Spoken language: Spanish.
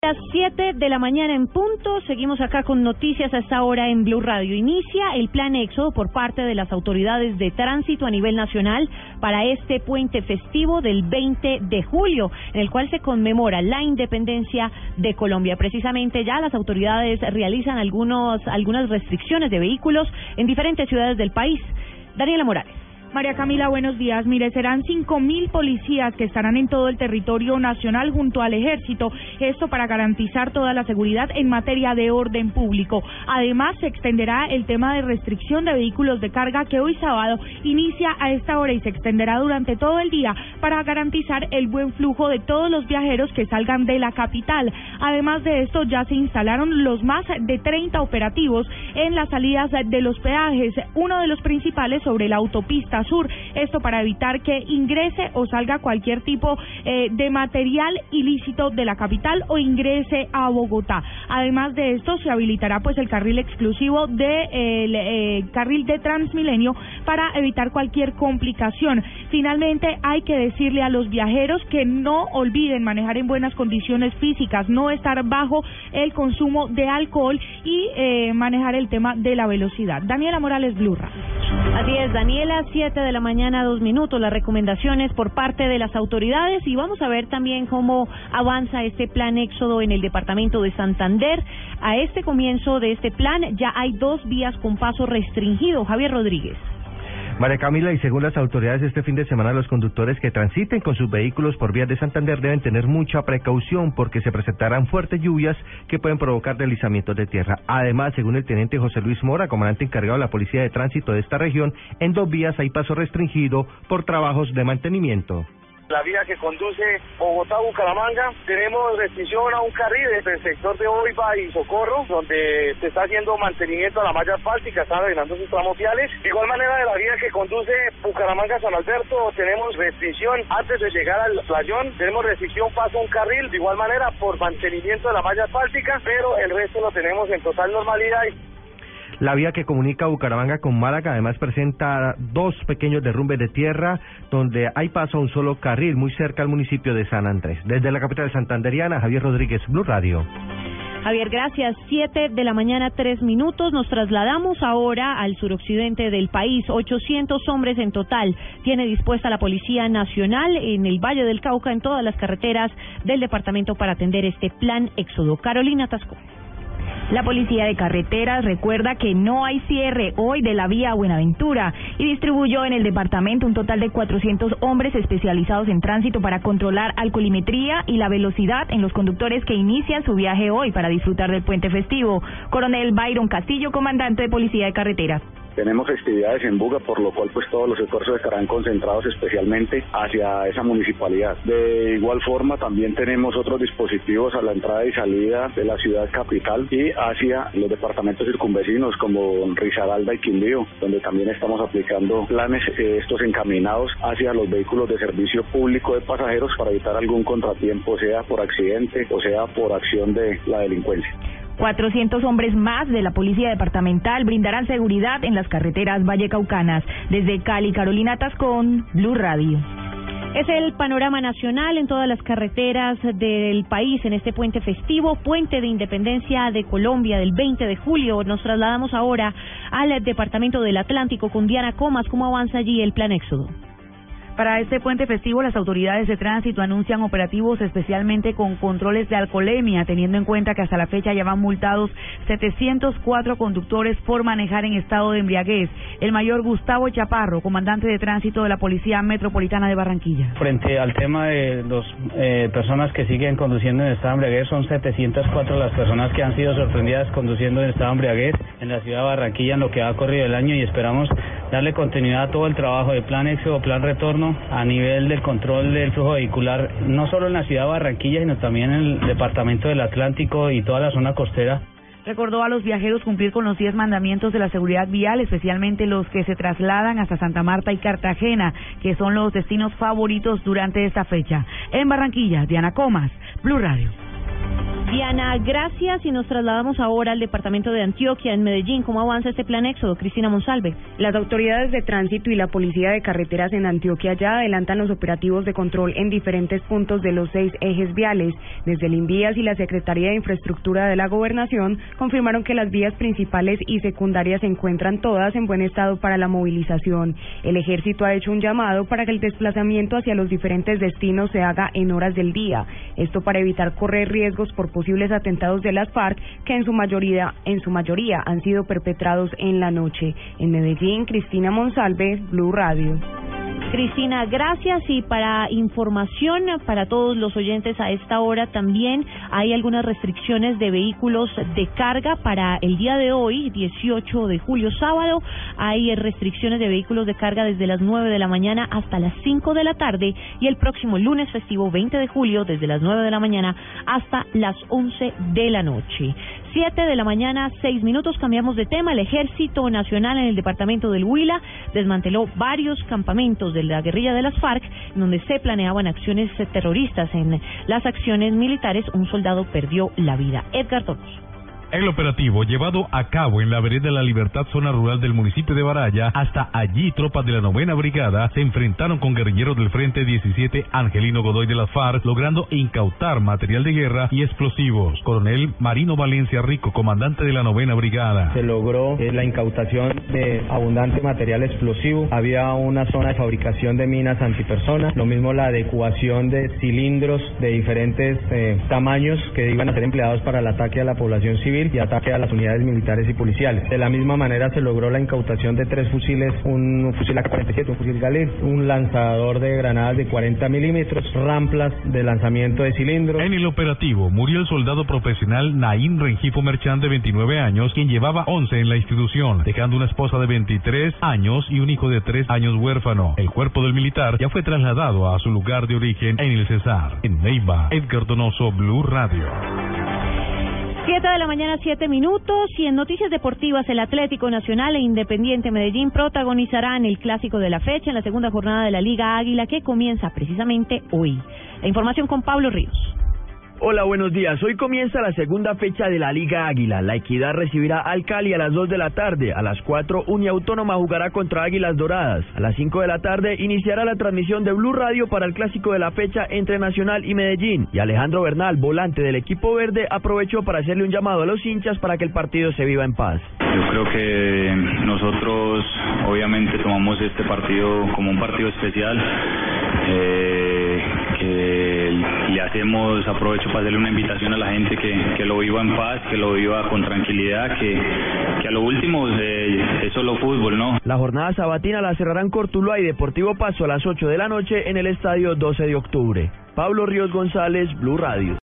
Las 7 de la mañana en punto, seguimos acá con noticias a esta hora en Blue Radio. Inicia el plan éxodo por parte de las autoridades de tránsito a nivel nacional para este puente festivo del 20 de julio, en el cual se conmemora la independencia de Colombia. Precisamente ya las autoridades realizan algunos, algunas restricciones de vehículos en diferentes ciudades del país. Daniela Morales. María Camila, buenos días. Mire, serán cinco mil policías que estarán en todo el territorio nacional junto al ejército. Esto para garantizar toda la seguridad en materia de orden público. Además, se extenderá el tema de restricción de vehículos de carga que hoy sábado inicia a esta hora y se extenderá durante todo el día para garantizar el buen flujo de todos los viajeros que salgan de la capital. Además de esto, ya se instalaron los más de 30 operativos en las salidas de los peajes, uno de los principales sobre la autopista Sur. Esto para evitar que ingrese o salga cualquier tipo eh, de material ilícito de la capital o ingrese a Bogotá. Además de esto, se habilitará pues el carril exclusivo de el eh, carril de Transmilenio para evitar cualquier complicación. Finalmente, hay que decirle a los viajeros que no olviden manejar en buenas condiciones físicas, no estar bajo el consumo de alcohol y eh, manejar el tema de la velocidad. Daniela Morales Blurra. Así es, Daniela, siete de la mañana, dos minutos, las recomendaciones por parte de las autoridades y vamos a ver también cómo avanza este plan éxodo en el departamento de Santander. A este comienzo de este plan ya hay dos vías con paso restringido. Javier Rodríguez. María Camila, y según las autoridades, este fin de semana los conductores que transiten con sus vehículos por vías de Santander deben tener mucha precaución porque se presentarán fuertes lluvias que pueden provocar deslizamientos de tierra. Además, según el teniente José Luis Mora, comandante encargado de la Policía de Tránsito de esta región, en dos vías hay paso restringido por trabajos de mantenimiento la vía que conduce Bogotá-Bucaramanga. Tenemos restricción a un carril desde el sector de Oiva y Socorro, donde se está haciendo mantenimiento a la malla asfáltica, están arreglando sus tramos viales. De igual manera, de la vía que conduce Bucaramanga-San Alberto, tenemos restricción antes de llegar al playón, tenemos restricción paso a un carril, de igual manera por mantenimiento de la malla asfáltica, pero el resto lo tenemos en total normalidad. La vía que comunica Bucaramanga con Málaga además presenta dos pequeños derrumbes de tierra donde hay paso a un solo carril muy cerca al municipio de San Andrés. Desde la capital santanderiana, Javier Rodríguez, Blue Radio. Javier, gracias. Siete de la mañana, tres minutos. Nos trasladamos ahora al suroccidente del país. 800 hombres en total tiene dispuesta la Policía Nacional en el Valle del Cauca, en todas las carreteras del departamento para atender este plan éxodo. Carolina Tasco. La Policía de Carreteras recuerda que no hay cierre hoy de la vía Buenaventura y distribuyó en el departamento un total de 400 hombres especializados en tránsito para controlar alcoholimetría y la velocidad en los conductores que inician su viaje hoy para disfrutar del puente festivo. Coronel Byron Castillo, comandante de Policía de Carreteras. Tenemos festividades en Buga, por lo cual pues todos los esfuerzos estarán concentrados especialmente hacia esa municipalidad. De igual forma también tenemos otros dispositivos a la entrada y salida de la ciudad capital y hacia los departamentos circunvecinos como Risaralda y Quindío, donde también estamos aplicando planes eh, estos encaminados hacia los vehículos de servicio público de pasajeros para evitar algún contratiempo, sea por accidente o sea por acción de la delincuencia. 400 hombres más de la Policía Departamental brindarán seguridad en las carreteras vallecaucanas. Desde Cali, Carolina Tascón, Blue Radio. Es el panorama nacional en todas las carreteras del país en este puente festivo, puente de independencia de Colombia del 20 de julio. Nos trasladamos ahora al departamento del Atlántico con Diana Comas. ¿Cómo avanza allí el plan Éxodo? Para este puente festivo, las autoridades de tránsito anuncian operativos especialmente con controles de alcoholemia, teniendo en cuenta que hasta la fecha ya van multados 704 conductores por manejar en estado de embriaguez. El mayor Gustavo Chaparro, comandante de tránsito de la Policía Metropolitana de Barranquilla. Frente al tema de las eh, personas que siguen conduciendo en estado de embriaguez, son 704 las personas que han sido sorprendidas conduciendo en estado de embriaguez en la ciudad de Barranquilla en lo que ha corrido el año y esperamos darle continuidad a todo el trabajo de plan éxodo, plan retorno a nivel del control del flujo vehicular, no solo en la ciudad de Barranquilla, sino también en el departamento del Atlántico y toda la zona costera. Recordó a los viajeros cumplir con los 10 mandamientos de la seguridad vial, especialmente los que se trasladan hasta Santa Marta y Cartagena, que son los destinos favoritos durante esta fecha. En Barranquilla, Diana Comas, Blue Radio. Diana gracias y nos trasladamos ahora al departamento de Antioquia, en Medellín. ¿Cómo avanza este plan éxodo? Cristina Monsalve. Las autoridades de tránsito y la policía de carreteras en Antioquia ya adelantan los operativos de control en diferentes puntos de los seis ejes viales. Desde el INVIAS y la Secretaría de Infraestructura de la Gobernación confirmaron que las vías principales y secundarias se encuentran todas en buen estado para la movilización. El ejército ha hecho un llamado para que el desplazamiento hacia los diferentes destinos se haga en horas del día. Esto para evitar correr riesgos por posibles atentados de las FARC que en su mayoría, en su mayoría han sido perpetrados en la noche. En Medellín, Cristina Monsalve, Blue Radio. Cristina, gracias y para información para todos los oyentes a esta hora también hay algunas restricciones de vehículos de carga para el día de hoy, 18 de julio, sábado. Hay restricciones de vehículos de carga desde las 9 de la mañana hasta las 5 de la tarde y el próximo lunes festivo 20 de julio desde las 9 de la mañana hasta las 11 de la noche. 7 de la mañana, 6 minutos, cambiamos de tema. El Ejército Nacional en el departamento del Huila desmanteló varios campamentos de la guerrilla de las FARC, donde se planeaban acciones terroristas. En las acciones militares, un soldado perdió la vida. Edgar Donoso. El operativo llevado a cabo en la vereda de la Libertad, zona rural del municipio de Baraya, hasta allí tropas de la novena brigada se enfrentaron con guerrilleros del Frente 17 Angelino Godoy de las FARC, logrando incautar material de guerra y explosivos. Coronel Marino Valencia Rico, comandante de la novena brigada. Se logró eh, la incautación de abundante material explosivo. Había una zona de fabricación de minas antipersonas, lo mismo la adecuación de cilindros de diferentes eh, tamaños que iban a ser empleados para el ataque a la población civil y ataque a las unidades militares y policiales. De la misma manera se logró la incautación de tres fusiles, un fusil AK-47, un fusil Galil, un lanzador de granadas de 40 milímetros, ramplas de lanzamiento de cilindros. En el operativo murió el soldado profesional Naín Rengifo Merchán de 29 años, quien llevaba 11 en la institución, dejando una esposa de 23 años y un hijo de 3 años huérfano. El cuerpo del militar ya fue trasladado a su lugar de origen en el Cesar. En Neiva, Edgar Donoso, Blue Radio. Siete de la mañana, siete minutos. Y en noticias deportivas, el Atlético Nacional e Independiente Medellín protagonizarán el clásico de la fecha en la segunda jornada de la Liga Águila que comienza precisamente hoy. La información con Pablo Ríos. Hola, buenos días. Hoy comienza la segunda fecha de la Liga Águila. La Equidad recibirá al Cali a las 2 de la tarde. A las 4, Uniautónoma jugará contra Águilas Doradas. A las 5 de la tarde iniciará la transmisión de Blue Radio para el clásico de la fecha entre Nacional y Medellín. Y Alejandro Bernal, volante del equipo verde, aprovechó para hacerle un llamado a los hinchas para que el partido se viva en paz. Yo creo que nosotros obviamente tomamos este partido como un partido especial. Eh, que le hacemos, aprovecho para hacerle una invitación a la gente que, que lo viva en paz, que lo viva con tranquilidad, que, que a lo último eh, es solo fútbol, ¿no? La jornada sabatina la cerrarán Cortuluá y Deportivo Paso a las 8 de la noche en el estadio 12 de octubre. Pablo Ríos González, Blue Radio.